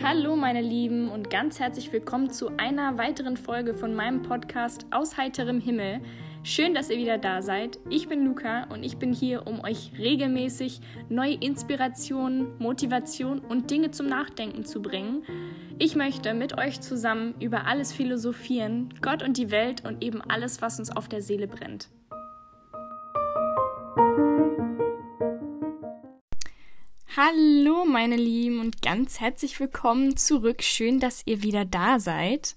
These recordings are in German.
Hallo meine Lieben und ganz herzlich willkommen zu einer weiteren Folge von meinem Podcast Aus heiterem Himmel. Schön, dass ihr wieder da seid. Ich bin Luca und ich bin hier, um euch regelmäßig neue Inspirationen, Motivation und Dinge zum Nachdenken zu bringen. Ich möchte mit euch zusammen über alles philosophieren, Gott und die Welt und eben alles, was uns auf der Seele brennt. Hallo meine Lieben und ganz herzlich willkommen zurück. Schön, dass ihr wieder da seid.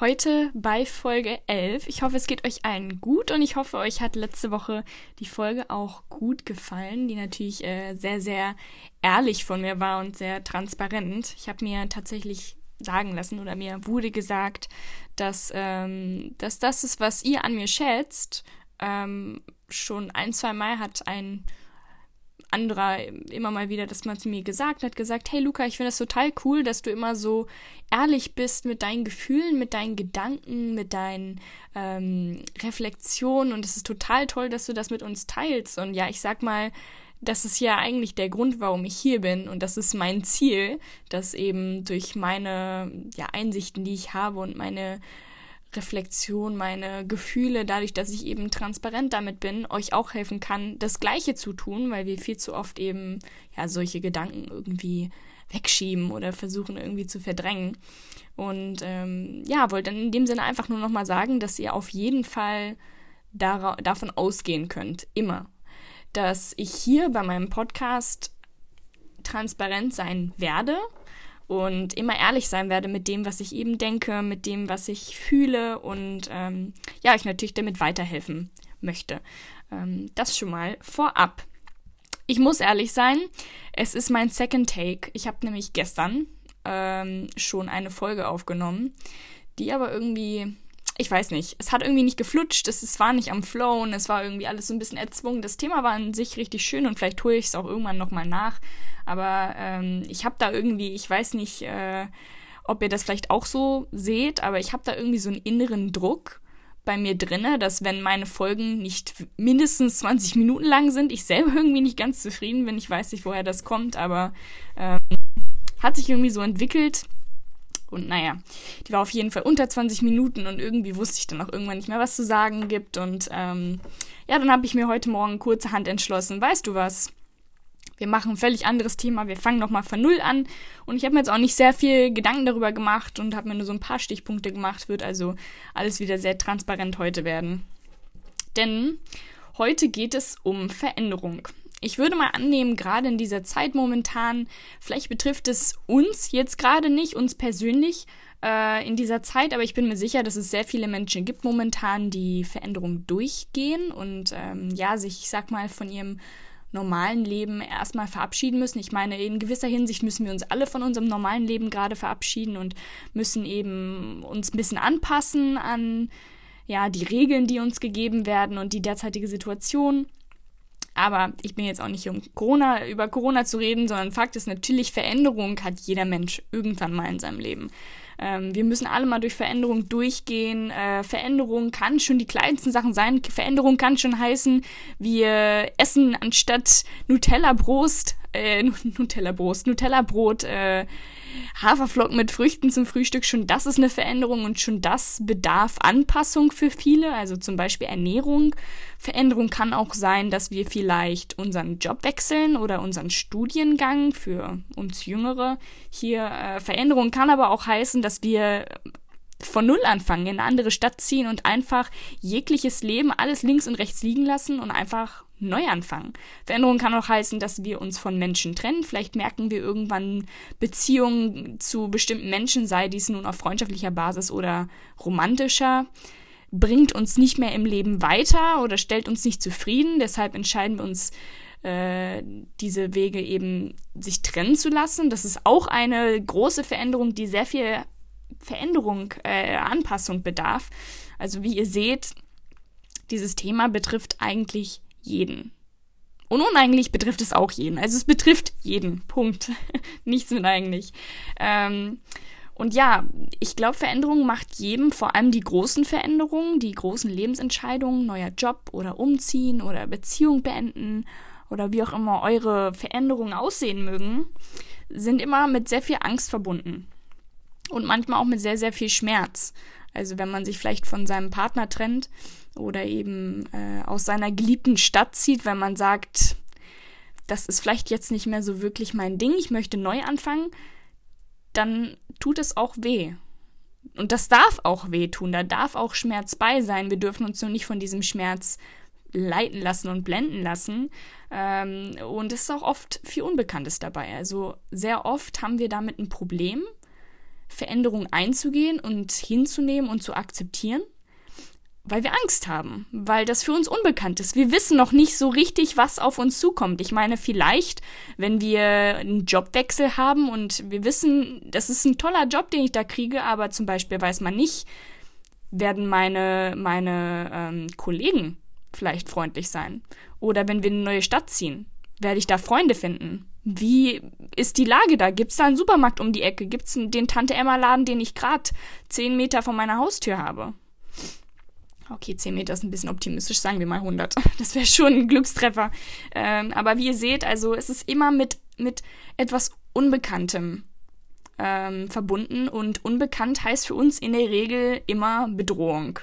Heute bei Folge 11. Ich hoffe, es geht euch allen gut und ich hoffe, euch hat letzte Woche die Folge auch gut gefallen, die natürlich äh, sehr, sehr ehrlich von mir war und sehr transparent. Ich habe mir tatsächlich sagen lassen oder mir wurde gesagt, dass, ähm, dass das ist, was ihr an mir schätzt. Ähm, schon ein, zwei Mal hat ein anderer immer mal wieder das mal zu mir gesagt hat, gesagt, hey Luca, ich finde das total cool, dass du immer so ehrlich bist mit deinen Gefühlen, mit deinen Gedanken, mit deinen ähm, Reflexionen und es ist total toll, dass du das mit uns teilst. Und ja, ich sag mal, das ist ja eigentlich der Grund, warum ich hier bin und das ist mein Ziel, dass eben durch meine ja, Einsichten, die ich habe und meine Reflexion, meine Gefühle, dadurch, dass ich eben transparent damit bin, euch auch helfen kann, das Gleiche zu tun, weil wir viel zu oft eben ja solche Gedanken irgendwie wegschieben oder versuchen irgendwie zu verdrängen. Und ähm, ja, wollte in dem Sinne einfach nur nochmal sagen, dass ihr auf jeden Fall davon ausgehen könnt, immer, dass ich hier bei meinem Podcast transparent sein werde und immer ehrlich sein werde mit dem, was ich eben denke, mit dem, was ich fühle und ähm, ja, ich natürlich damit weiterhelfen möchte. Ähm, das schon mal vorab. Ich muss ehrlich sein, es ist mein Second Take. Ich habe nämlich gestern ähm, schon eine Folge aufgenommen, die aber irgendwie ich weiß nicht, es hat irgendwie nicht geflutscht, es, es war nicht am Flow und es war irgendwie alles so ein bisschen erzwungen. Das Thema war an sich richtig schön und vielleicht hole ich es auch irgendwann nochmal nach. Aber ähm, ich habe da irgendwie, ich weiß nicht, äh, ob ihr das vielleicht auch so seht, aber ich habe da irgendwie so einen inneren Druck bei mir drinne, dass wenn meine Folgen nicht mindestens 20 Minuten lang sind, ich selber irgendwie nicht ganz zufrieden bin. Ich weiß nicht, woher das kommt, aber ähm, hat sich irgendwie so entwickelt und naja, die war auf jeden Fall unter 20 Minuten und irgendwie wusste ich dann auch irgendwann nicht mehr, was zu sagen gibt. Und ähm, ja, dann habe ich mir heute Morgen kurzerhand entschlossen, weißt du was? Wir machen ein völlig anderes Thema, wir fangen nochmal von Null an. Und ich habe mir jetzt auch nicht sehr viel Gedanken darüber gemacht und habe mir nur so ein paar Stichpunkte gemacht, wird also alles wieder sehr transparent heute werden. Denn heute geht es um Veränderung. Ich würde mal annehmen, gerade in dieser Zeit momentan, vielleicht betrifft es uns jetzt gerade nicht, uns persönlich äh, in dieser Zeit, aber ich bin mir sicher, dass es sehr viele Menschen gibt momentan, die Veränderungen durchgehen und ähm, ja, sich, ich sag mal, von ihrem normalen Leben erstmal verabschieden müssen. Ich meine, in gewisser Hinsicht müssen wir uns alle von unserem normalen Leben gerade verabschieden und müssen eben uns ein bisschen anpassen an ja, die Regeln, die uns gegeben werden und die derzeitige Situation. Aber ich bin jetzt auch nicht um Corona, über Corona zu reden, sondern Fakt ist natürlich, Veränderung hat jeder Mensch irgendwann mal in seinem Leben. Ähm, wir müssen alle mal durch Veränderung durchgehen. Äh, Veränderung kann schon die kleinsten Sachen sein. Veränderung kann schon heißen, wir essen anstatt Nutella-Brot, äh, Nutella-Brot, Nutella-Brot, äh, Haferflocken mit Früchten zum Frühstück, schon das ist eine Veränderung und schon das bedarf Anpassung für viele, also zum Beispiel Ernährung. Veränderung kann auch sein, dass wir vielleicht unseren Job wechseln oder unseren Studiengang für uns Jüngere. Hier äh, Veränderung kann aber auch heißen, dass wir von Null anfangen, in eine andere Stadt ziehen und einfach jegliches Leben, alles links und rechts liegen lassen und einfach neu anfangen. Veränderung kann auch heißen, dass wir uns von Menschen trennen. Vielleicht merken wir irgendwann Beziehungen zu bestimmten Menschen, sei dies nun auf freundschaftlicher Basis oder romantischer, bringt uns nicht mehr im Leben weiter oder stellt uns nicht zufrieden. Deshalb entscheiden wir uns, äh, diese Wege eben sich trennen zu lassen. Das ist auch eine große Veränderung, die sehr viel Veränderung, äh, Anpassung bedarf. Also wie ihr seht, dieses Thema betrifft eigentlich jeden. Und uneingelich betrifft es auch jeden. Also es betrifft jeden. Punkt. Nichts mit eigentlich. Ähm, und ja, ich glaube, Veränderung macht jedem, vor allem die großen Veränderungen, die großen Lebensentscheidungen, neuer Job oder umziehen oder Beziehung beenden oder wie auch immer eure Veränderungen aussehen mögen, sind immer mit sehr viel Angst verbunden und manchmal auch mit sehr, sehr viel Schmerz. Also wenn man sich vielleicht von seinem Partner trennt oder eben äh, aus seiner geliebten Stadt zieht, wenn man sagt, das ist vielleicht jetzt nicht mehr so wirklich mein Ding, ich möchte neu anfangen, dann tut es auch weh. Und das darf auch wehtun, da darf auch Schmerz bei sein. Wir dürfen uns nur nicht von diesem Schmerz leiten lassen und blenden lassen. Ähm, und es ist auch oft viel Unbekanntes dabei. Also sehr oft haben wir damit ein Problem, Veränderungen einzugehen und hinzunehmen und zu akzeptieren weil wir Angst haben, weil das für uns unbekannt ist. Wir wissen noch nicht so richtig, was auf uns zukommt. Ich meine, vielleicht, wenn wir einen Jobwechsel haben und wir wissen, das ist ein toller Job, den ich da kriege, aber zum Beispiel weiß man nicht, werden meine, meine ähm, Kollegen vielleicht freundlich sein. Oder wenn wir in eine neue Stadt ziehen, werde ich da Freunde finden. Wie ist die Lage da? Gibt es da einen Supermarkt um die Ecke? Gibt es den Tante-Emma-Laden, den ich gerade zehn Meter von meiner Haustür habe? Okay, 10 Meter ist ein bisschen optimistisch, sagen wir mal 100. Das wäre schon ein Glückstreffer. Ähm, aber wie ihr seht, also es ist immer mit, mit etwas Unbekanntem ähm, verbunden und unbekannt heißt für uns in der Regel immer Bedrohung.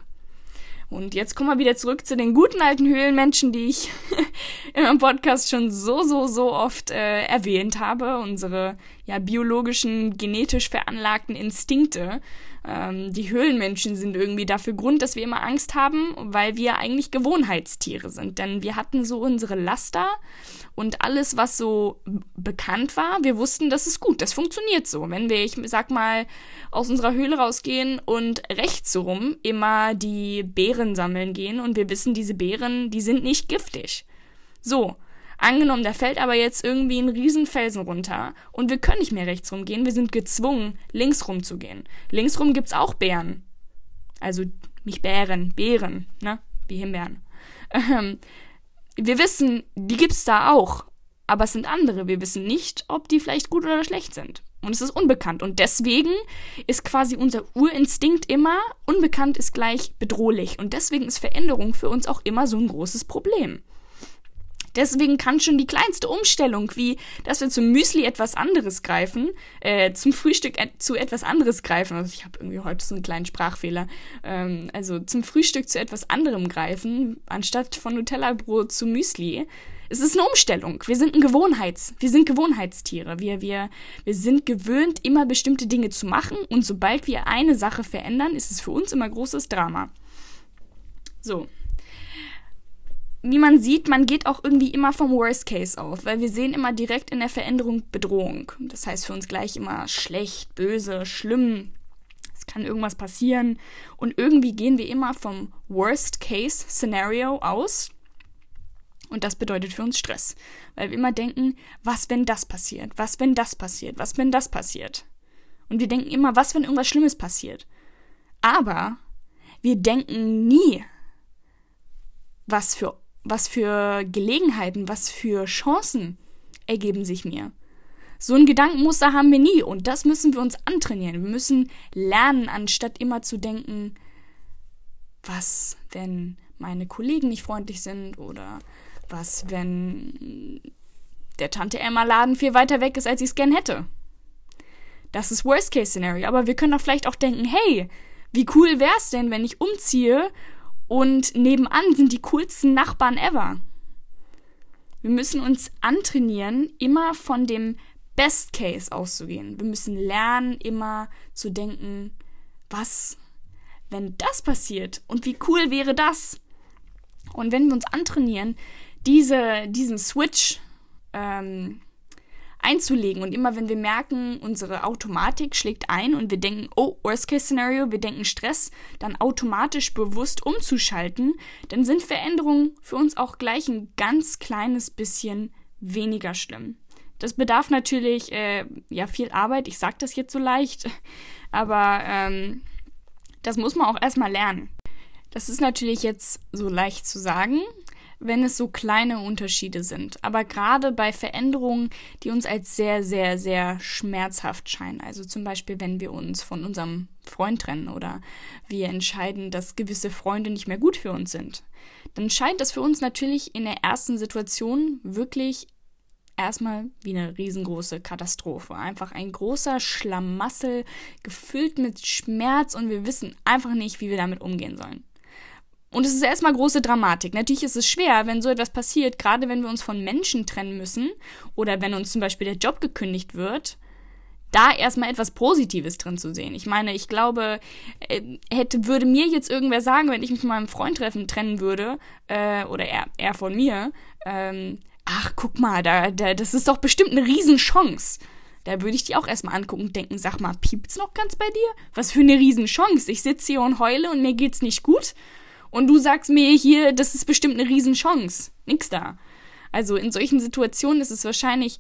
Und jetzt kommen wir wieder zurück zu den guten alten Höhlenmenschen, die ich im Podcast schon so, so, so oft äh, erwähnt habe. Unsere ja, biologischen, genetisch veranlagten Instinkte ähm, die Höhlenmenschen sind irgendwie dafür Grund, dass wir immer Angst haben, weil wir eigentlich Gewohnheitstiere sind. Denn wir hatten so unsere Laster und alles, was so bekannt war, wir wussten, das ist gut, das funktioniert so. Wenn wir, ich sag mal, aus unserer Höhle rausgehen und rechts rum immer die Beeren sammeln gehen und wir wissen, diese Beeren, die sind nicht giftig. So, Angenommen, da fällt aber jetzt irgendwie ein Riesenfelsen runter und wir können nicht mehr rechts rumgehen, wir sind gezwungen, links rumzugehen. Links rum gibt's auch Bären. Also nicht Bären, Beeren, ne? Wie Himbeeren. Ähm, wir wissen, die gibt's da auch, aber es sind andere. Wir wissen nicht, ob die vielleicht gut oder schlecht sind. Und es ist unbekannt. Und deswegen ist quasi unser Urinstinkt immer, unbekannt ist gleich bedrohlich. Und deswegen ist Veränderung für uns auch immer so ein großes Problem. Deswegen kann schon die kleinste Umstellung, wie dass wir zum Müsli etwas anderes greifen, äh, zum Frühstück et zu etwas anderes greifen, also ich habe irgendwie heute so einen kleinen Sprachfehler, ähm, also zum Frühstück zu etwas anderem greifen, anstatt von Nutella-Brot zu Müsli, es ist eine Umstellung. Wir sind ein Gewohnheits, wir sind Gewohnheitstiere. Wir, wir, wir sind gewöhnt, immer bestimmte Dinge zu machen und sobald wir eine Sache verändern, ist es für uns immer großes Drama. So, wie man sieht, man geht auch irgendwie immer vom Worst Case auf, weil wir sehen immer direkt in der Veränderung Bedrohung. Das heißt für uns gleich immer schlecht, böse, schlimm. Es kann irgendwas passieren. Und irgendwie gehen wir immer vom Worst Case Scenario aus. Und das bedeutet für uns Stress, weil wir immer denken, was wenn das passiert? Was wenn das passiert? Was wenn das passiert? Und wir denken immer, was wenn irgendwas Schlimmes passiert? Aber wir denken nie, was für was für Gelegenheiten, was für Chancen ergeben sich mir. So ein Gedankenmuster haben wir nie und das müssen wir uns antrainieren. Wir müssen lernen, anstatt immer zu denken, was, wenn meine Kollegen nicht freundlich sind oder was, wenn der Tante Emma Laden viel weiter weg ist, als ich es gern hätte. Das ist Worst-Case-Szenario, aber wir können doch vielleicht auch denken, hey, wie cool wäre es denn, wenn ich umziehe und nebenan sind die coolsten Nachbarn ever. Wir müssen uns antrainieren, immer von dem Best Case auszugehen. Wir müssen lernen, immer zu denken, was, wenn das passiert und wie cool wäre das? Und wenn wir uns antrainieren, diese, diesen Switch ähm, einzulegen. Und immer wenn wir merken, unsere Automatik schlägt ein und wir denken, oh, Worst-Case-Szenario, wir denken Stress, dann automatisch bewusst umzuschalten, dann sind Veränderungen für uns auch gleich ein ganz kleines bisschen weniger schlimm. Das bedarf natürlich äh, ja viel Arbeit. Ich sage das jetzt so leicht, aber ähm, das muss man auch erstmal lernen. Das ist natürlich jetzt so leicht zu sagen, wenn es so kleine Unterschiede sind. Aber gerade bei Veränderungen, die uns als sehr, sehr, sehr schmerzhaft scheinen, also zum Beispiel, wenn wir uns von unserem Freund trennen oder wir entscheiden, dass gewisse Freunde nicht mehr gut für uns sind, dann scheint das für uns natürlich in der ersten Situation wirklich erstmal wie eine riesengroße Katastrophe. Einfach ein großer Schlamassel, gefüllt mit Schmerz und wir wissen einfach nicht, wie wir damit umgehen sollen. Und es ist erstmal große Dramatik. Natürlich ist es schwer, wenn so etwas passiert, gerade wenn wir uns von Menschen trennen müssen oder wenn uns zum Beispiel der Job gekündigt wird, da erstmal etwas Positives drin zu sehen. Ich meine, ich glaube, äh, hätte, würde mir jetzt irgendwer sagen, wenn ich mich von meinem Freund treffen trennen würde, äh, oder er, er von mir, ähm, ach, guck mal, da, da, das ist doch bestimmt eine Riesenchance. Da würde ich die auch erstmal angucken und denken, sag mal, piept's noch ganz bei dir? Was für eine Riesenchance. Ich sitze hier und heule und mir geht's nicht gut. Und du sagst mir hier, das ist bestimmt eine Riesenchance. Nix da. Also in solchen Situationen ist es wahrscheinlich,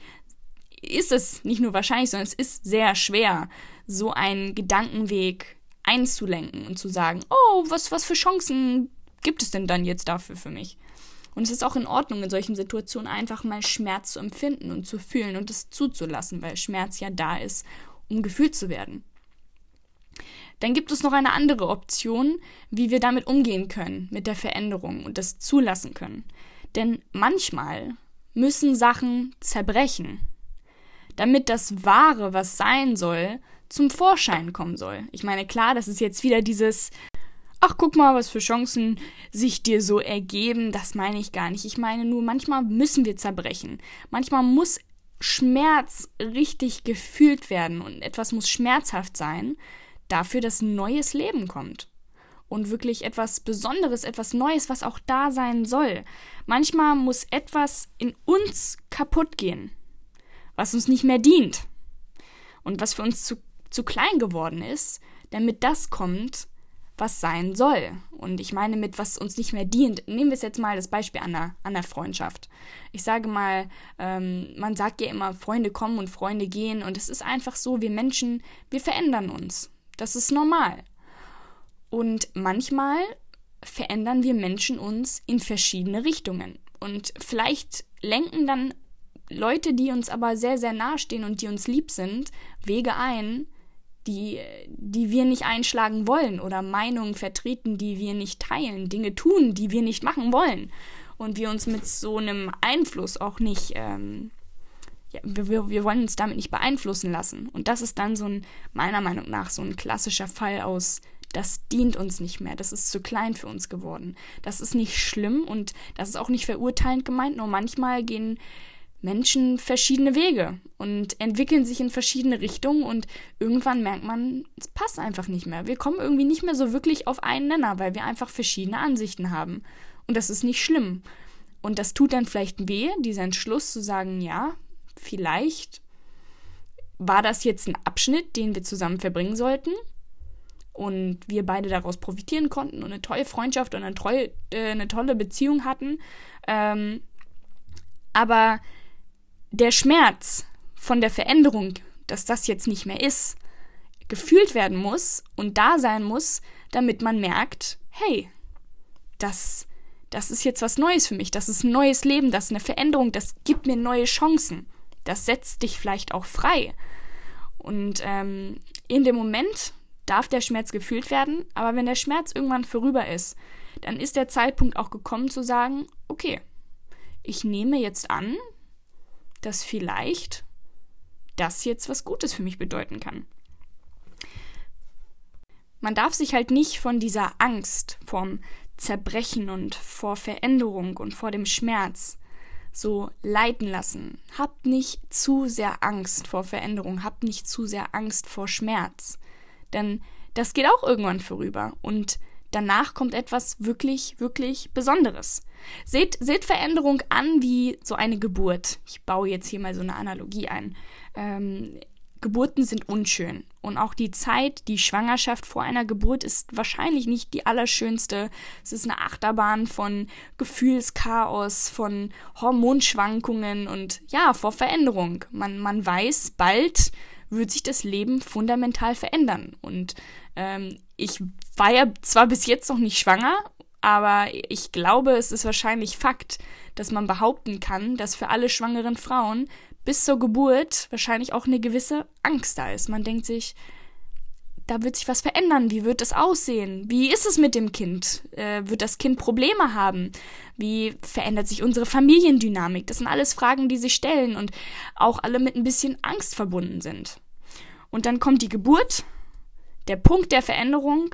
ist es nicht nur wahrscheinlich, sondern es ist sehr schwer, so einen Gedankenweg einzulenken und zu sagen, oh, was, was für Chancen gibt es denn dann jetzt dafür für mich? Und es ist auch in Ordnung, in solchen Situationen einfach mal Schmerz zu empfinden und zu fühlen und es zuzulassen, weil Schmerz ja da ist, um gefühlt zu werden. Dann gibt es noch eine andere Option, wie wir damit umgehen können, mit der Veränderung und das zulassen können. Denn manchmal müssen Sachen zerbrechen, damit das Wahre, was sein soll, zum Vorschein kommen soll. Ich meine, klar, das ist jetzt wieder dieses ach guck mal, was für Chancen sich dir so ergeben, das meine ich gar nicht. Ich meine nur, manchmal müssen wir zerbrechen. Manchmal muss Schmerz richtig gefühlt werden und etwas muss schmerzhaft sein, dafür, dass neues Leben kommt. Und wirklich etwas Besonderes, etwas Neues, was auch da sein soll. Manchmal muss etwas in uns kaputt gehen, was uns nicht mehr dient und was für uns zu, zu klein geworden ist, damit das kommt, was sein soll. Und ich meine mit, was uns nicht mehr dient. Nehmen wir es jetzt mal das Beispiel an der, an der Freundschaft. Ich sage mal, ähm, man sagt ja immer, Freunde kommen und Freunde gehen. Und es ist einfach so, wir Menschen, wir verändern uns. Das ist normal. Und manchmal verändern wir Menschen uns in verschiedene Richtungen. Und vielleicht lenken dann Leute, die uns aber sehr, sehr nahestehen und die uns lieb sind, Wege ein, die, die wir nicht einschlagen wollen oder Meinungen vertreten, die wir nicht teilen, Dinge tun, die wir nicht machen wollen. Und wir uns mit so einem Einfluss auch nicht, ähm, ja, wir, wir wollen uns damit nicht beeinflussen lassen. Und das ist dann so ein, meiner Meinung nach, so ein klassischer Fall aus, das dient uns nicht mehr, das ist zu klein für uns geworden. Das ist nicht schlimm und das ist auch nicht verurteilend gemeint, nur manchmal gehen Menschen verschiedene Wege und entwickeln sich in verschiedene Richtungen und irgendwann merkt man, es passt einfach nicht mehr. Wir kommen irgendwie nicht mehr so wirklich auf einen Nenner, weil wir einfach verschiedene Ansichten haben. Und das ist nicht schlimm. Und das tut dann vielleicht weh, dieser Entschluss zu sagen, ja, vielleicht war das jetzt ein Abschnitt, den wir zusammen verbringen sollten und wir beide daraus profitieren konnten und eine tolle Freundschaft und eine, treue, äh, eine tolle Beziehung hatten. Ähm, aber der Schmerz von der Veränderung, dass das jetzt nicht mehr ist, gefühlt werden muss und da sein muss, damit man merkt, hey, das, das ist jetzt was Neues für mich, das ist ein neues Leben, das ist eine Veränderung, das gibt mir neue Chancen, das setzt dich vielleicht auch frei. Und ähm, in dem Moment darf der Schmerz gefühlt werden, aber wenn der Schmerz irgendwann vorüber ist, dann ist der Zeitpunkt auch gekommen zu sagen, okay, ich nehme jetzt an, dass vielleicht das jetzt was Gutes für mich bedeuten kann. Man darf sich halt nicht von dieser Angst vorm Zerbrechen und vor Veränderung und vor dem Schmerz so leiten lassen. Habt nicht zu sehr Angst vor Veränderung, habt nicht zu sehr Angst vor Schmerz. Denn das geht auch irgendwann vorüber und danach kommt etwas wirklich, wirklich Besonderes. Seht, seht Veränderung an wie so eine Geburt. Ich baue jetzt hier mal so eine Analogie ein. Ähm, Geburten sind unschön. Und auch die Zeit, die Schwangerschaft vor einer Geburt ist wahrscheinlich nicht die allerschönste. Es ist eine Achterbahn von Gefühlschaos, von Hormonschwankungen und ja, vor Veränderung. Man, man weiß, bald wird sich das Leben fundamental verändern. Und ähm, ich war ja zwar bis jetzt noch nicht schwanger, aber ich glaube, es ist wahrscheinlich Fakt, dass man behaupten kann, dass für alle schwangeren Frauen bis zur Geburt wahrscheinlich auch eine gewisse Angst da ist. Man denkt sich, da wird sich was verändern. Wie wird es aussehen? Wie ist es mit dem Kind? Äh, wird das Kind Probleme haben? Wie verändert sich unsere Familiendynamik? Das sind alles Fragen, die sich stellen und auch alle mit ein bisschen Angst verbunden sind. Und dann kommt die Geburt, der Punkt der Veränderung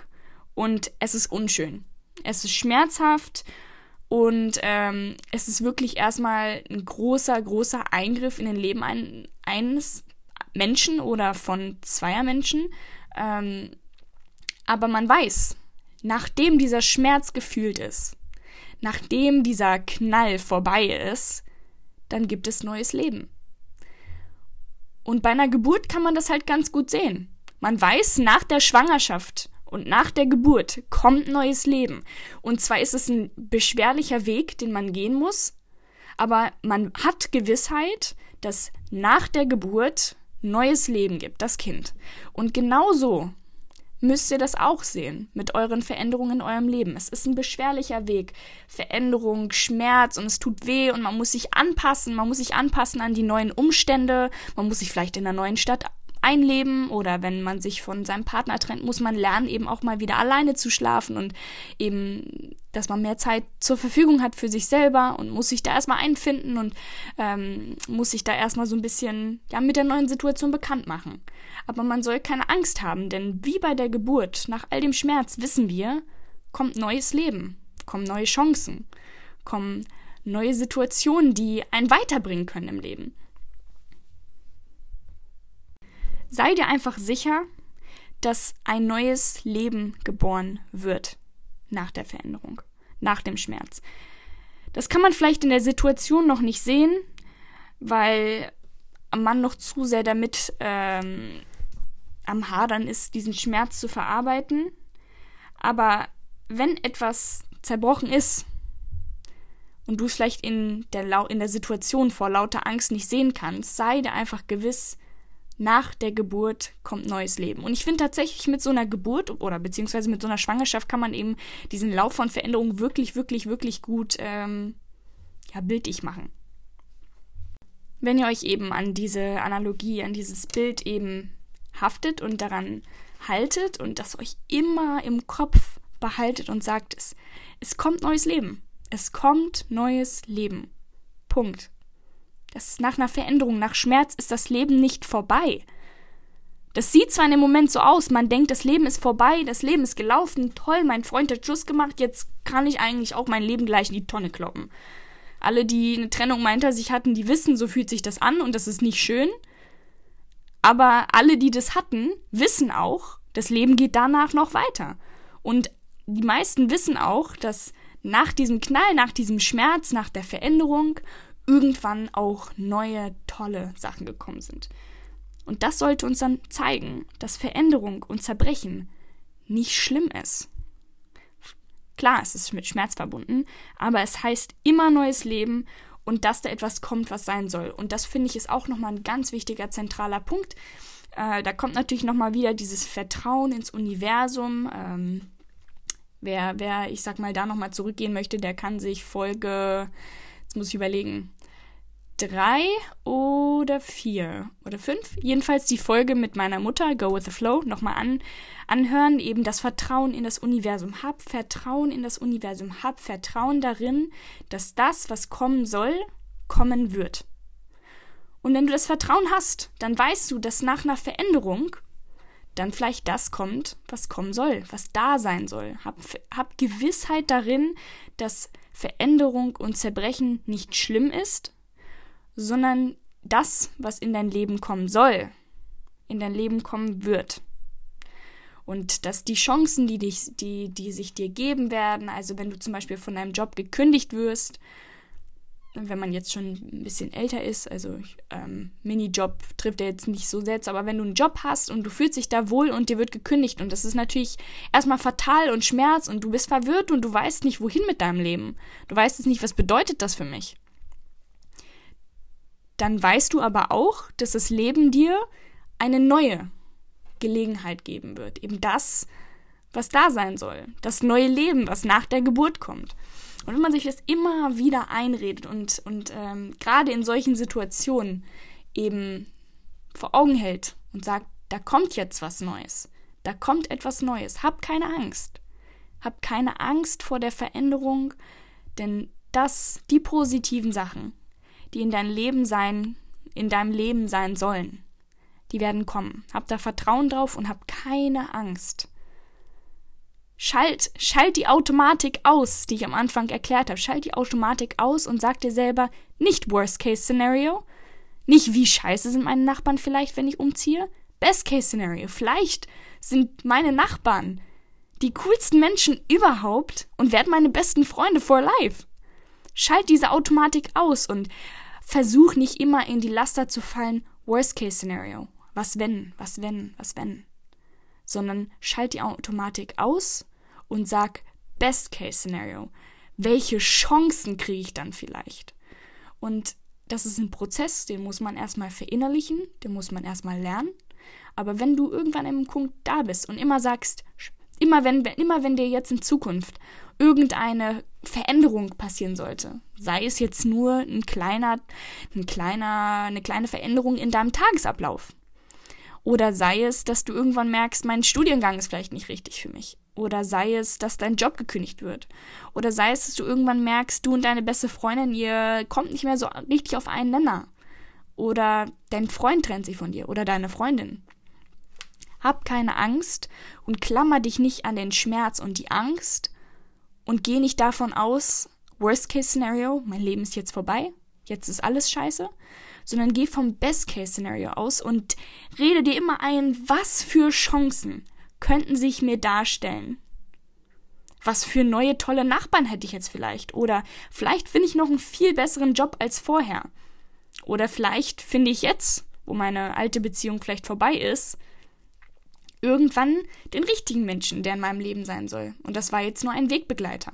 und es ist unschön. Es ist schmerzhaft und ähm, es ist wirklich erstmal ein großer, großer Eingriff in den Leben ein, eines Menschen oder von zweier Menschen. Ähm, aber man weiß, nachdem dieser Schmerz gefühlt ist, nachdem dieser Knall vorbei ist, dann gibt es neues Leben. Und bei einer Geburt kann man das halt ganz gut sehen. Man weiß, nach der Schwangerschaft und nach der Geburt kommt neues Leben. Und zwar ist es ein beschwerlicher Weg, den man gehen muss, aber man hat Gewissheit, dass nach der Geburt neues Leben gibt, das Kind. Und genauso müsst ihr das auch sehen mit euren Veränderungen in eurem Leben. Es ist ein beschwerlicher Weg. Veränderung, Schmerz und es tut weh und man muss sich anpassen. Man muss sich anpassen an die neuen Umstände. Man muss sich vielleicht in einer neuen Stadt einleben oder wenn man sich von seinem Partner trennt, muss man lernen, eben auch mal wieder alleine zu schlafen und eben, dass man mehr Zeit zur Verfügung hat für sich selber und muss sich da erstmal einfinden und ähm, muss sich da erstmal so ein bisschen ja, mit der neuen Situation bekannt machen. Aber man soll keine Angst haben, denn wie bei der Geburt, nach all dem Schmerz wissen wir, kommt neues Leben, kommen neue Chancen, kommen neue Situationen, die einen weiterbringen können im Leben. Sei dir einfach sicher, dass ein neues Leben geboren wird nach der Veränderung, nach dem Schmerz. Das kann man vielleicht in der Situation noch nicht sehen, weil man noch zu sehr damit ähm, am Hadern ist, diesen Schmerz zu verarbeiten. Aber wenn etwas zerbrochen ist und du es vielleicht in der, in der Situation vor lauter Angst nicht sehen kannst, sei dir einfach gewiss, nach der Geburt kommt neues Leben. Und ich finde tatsächlich mit so einer Geburt oder beziehungsweise mit so einer Schwangerschaft kann man eben diesen Lauf von Veränderungen wirklich, wirklich, wirklich gut ähm, ja, bildlich machen. Wenn ihr euch eben an diese Analogie, an dieses Bild eben haftet und daran haltet und das euch immer im Kopf behaltet und sagt, es, es kommt neues Leben. Es kommt neues Leben. Punkt. Das nach einer Veränderung, nach Schmerz ist das Leben nicht vorbei. Das sieht zwar in dem Moment so aus, man denkt, das Leben ist vorbei, das Leben ist gelaufen, toll, mein Freund hat Schluss gemacht, jetzt kann ich eigentlich auch mein Leben gleich in die Tonne kloppen. Alle, die eine Trennung mal hinter sich hatten, die wissen, so fühlt sich das an und das ist nicht schön. Aber alle, die das hatten, wissen auch, das Leben geht danach noch weiter. Und die meisten wissen auch, dass nach diesem Knall, nach diesem Schmerz, nach der Veränderung irgendwann auch neue, tolle Sachen gekommen sind. Und das sollte uns dann zeigen, dass Veränderung und Zerbrechen nicht schlimm ist. Klar, es ist mit Schmerz verbunden, aber es heißt immer neues Leben und dass da etwas kommt, was sein soll. Und das finde ich ist auch nochmal ein ganz wichtiger, zentraler Punkt. Äh, da kommt natürlich nochmal wieder dieses Vertrauen ins Universum. Ähm, wer, wer, ich sag mal, da nochmal zurückgehen möchte, der kann sich Folge, jetzt muss ich überlegen, drei oder vier oder fünf, jedenfalls die Folge mit meiner Mutter, Go with the Flow, nochmal an, anhören, eben das Vertrauen in das Universum. Hab Vertrauen in das Universum, hab Vertrauen darin, dass das, was kommen soll, kommen wird. Und wenn du das Vertrauen hast, dann weißt du, dass nach einer Veränderung dann vielleicht das kommt, was kommen soll, was da sein soll. Hab, hab Gewissheit darin, dass Veränderung und Zerbrechen nicht schlimm ist, sondern das, was in dein Leben kommen soll, in dein Leben kommen wird. Und dass die Chancen, die, dich, die, die sich dir geben werden, also wenn du zum Beispiel von deinem Job gekündigt wirst, wenn man jetzt schon ein bisschen älter ist, also ähm, Minijob trifft er jetzt nicht so sehr, aber wenn du einen Job hast und du fühlst dich da wohl und dir wird gekündigt und das ist natürlich erstmal fatal und Schmerz und du bist verwirrt und du weißt nicht, wohin mit deinem Leben. Du weißt es nicht, was bedeutet das für mich dann weißt du aber auch, dass das Leben dir eine neue Gelegenheit geben wird. Eben das, was da sein soll. Das neue Leben, was nach der Geburt kommt. Und wenn man sich das immer wieder einredet und, und ähm, gerade in solchen Situationen eben vor Augen hält und sagt, da kommt jetzt was Neues, Da kommt etwas Neues. Hab keine Angst. Hab keine Angst vor der Veränderung, denn das, die positiven Sachen, die in deinem Leben sein, in deinem Leben sein sollen, die werden kommen. Hab da Vertrauen drauf und hab keine Angst. Schalt, schalt die Automatik aus, die ich am Anfang erklärt habe. Schalt die Automatik aus und sag dir selber nicht Worst Case Scenario, nicht wie scheiße sind meine Nachbarn vielleicht, wenn ich umziehe. Best Case Scenario, vielleicht sind meine Nachbarn die coolsten Menschen überhaupt und werden meine besten Freunde for life. Schalt diese Automatik aus und versuch nicht immer in die Laster zu fallen, Worst Case Scenario. Was wenn, was wenn, was wenn. Sondern schalt die Automatik aus und sag Best Case Scenario. Welche Chancen kriege ich dann vielleicht? Und das ist ein Prozess, den muss man erstmal verinnerlichen, den muss man erstmal lernen. Aber wenn du irgendwann an einem Punkt da bist und immer sagst, immer wenn, immer wenn dir jetzt in Zukunft irgendeine Veränderung passieren sollte, sei es jetzt nur ein kleiner, ein kleiner, eine kleine Veränderung in deinem Tagesablauf, oder sei es, dass du irgendwann merkst, mein Studiengang ist vielleicht nicht richtig für mich. Oder sei es, dass dein Job gekündigt wird. Oder sei es, dass du irgendwann merkst, du und deine beste Freundin, ihr kommt nicht mehr so richtig auf einen Nenner. Oder dein Freund trennt sich von dir oder deine Freundin. Hab keine Angst und klammer dich nicht an den Schmerz und die Angst und geh nicht davon aus, Worst Case Scenario, mein Leben ist jetzt vorbei, jetzt ist alles scheiße, sondern geh vom Best-Case-Szenario aus und rede dir immer ein, was für Chancen könnten sich mir darstellen. Was für neue tolle Nachbarn hätte ich jetzt vielleicht? Oder vielleicht finde ich noch einen viel besseren Job als vorher. Oder vielleicht finde ich jetzt, wo meine alte Beziehung vielleicht vorbei ist, irgendwann den richtigen Menschen, der in meinem Leben sein soll. Und das war jetzt nur ein Wegbegleiter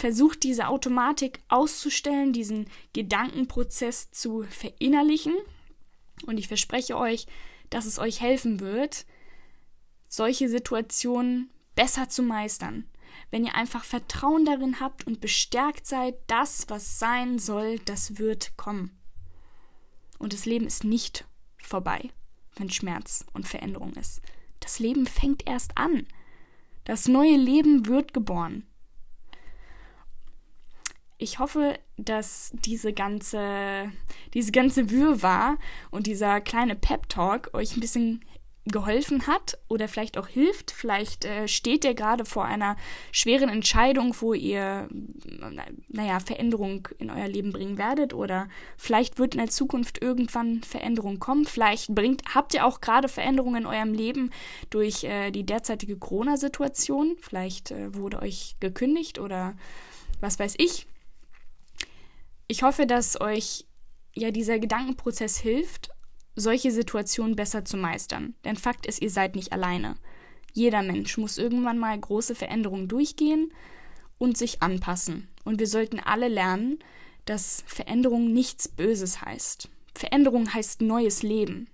versucht diese Automatik auszustellen, diesen Gedankenprozess zu verinnerlichen. Und ich verspreche euch, dass es euch helfen wird, solche Situationen besser zu meistern. Wenn ihr einfach Vertrauen darin habt und bestärkt seid, das, was sein soll, das wird kommen. Und das Leben ist nicht vorbei, wenn Schmerz und Veränderung ist. Das Leben fängt erst an. Das neue Leben wird geboren ich hoffe, dass diese ganze, diese ganze Wirrwarr und dieser kleine Pep-Talk euch ein bisschen geholfen hat oder vielleicht auch hilft. Vielleicht äh, steht ihr gerade vor einer schweren Entscheidung, wo ihr, naja, Veränderung in euer Leben bringen werdet oder vielleicht wird in der Zukunft irgendwann Veränderung kommen. Vielleicht bringt, habt ihr auch gerade Veränderungen in eurem Leben durch äh, die derzeitige Corona-Situation. Vielleicht äh, wurde euch gekündigt oder was weiß ich. Ich hoffe, dass euch ja dieser Gedankenprozess hilft, solche Situationen besser zu meistern. Denn Fakt ist, ihr seid nicht alleine. Jeder Mensch muss irgendwann mal große Veränderungen durchgehen und sich anpassen. Und wir sollten alle lernen, dass Veränderung nichts Böses heißt. Veränderung heißt neues Leben.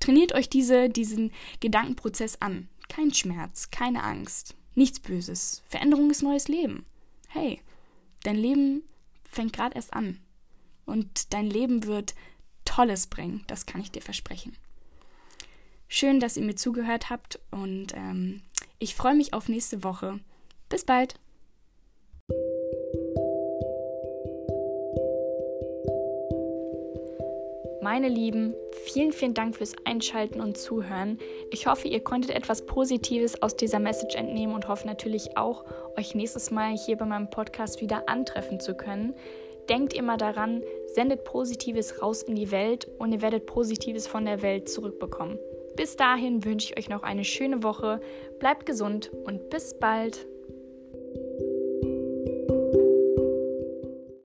Trainiert euch diese, diesen Gedankenprozess an. Kein Schmerz, keine Angst, nichts Böses. Veränderung ist neues Leben. Hey, dein Leben fängt gerade erst an. Und dein Leben wird Tolles bringen, das kann ich dir versprechen. Schön, dass ihr mir zugehört habt und ähm, ich freue mich auf nächste Woche. Bis bald! Meine Lieben, vielen, vielen Dank fürs Einschalten und Zuhören. Ich hoffe, ihr konntet etwas Positives aus dieser Message entnehmen und hoffe natürlich auch, euch nächstes Mal hier bei meinem Podcast wieder antreffen zu können. Denkt immer daran, sendet Positives raus in die Welt und ihr werdet Positives von der Welt zurückbekommen. Bis dahin wünsche ich euch noch eine schöne Woche, bleibt gesund und bis bald.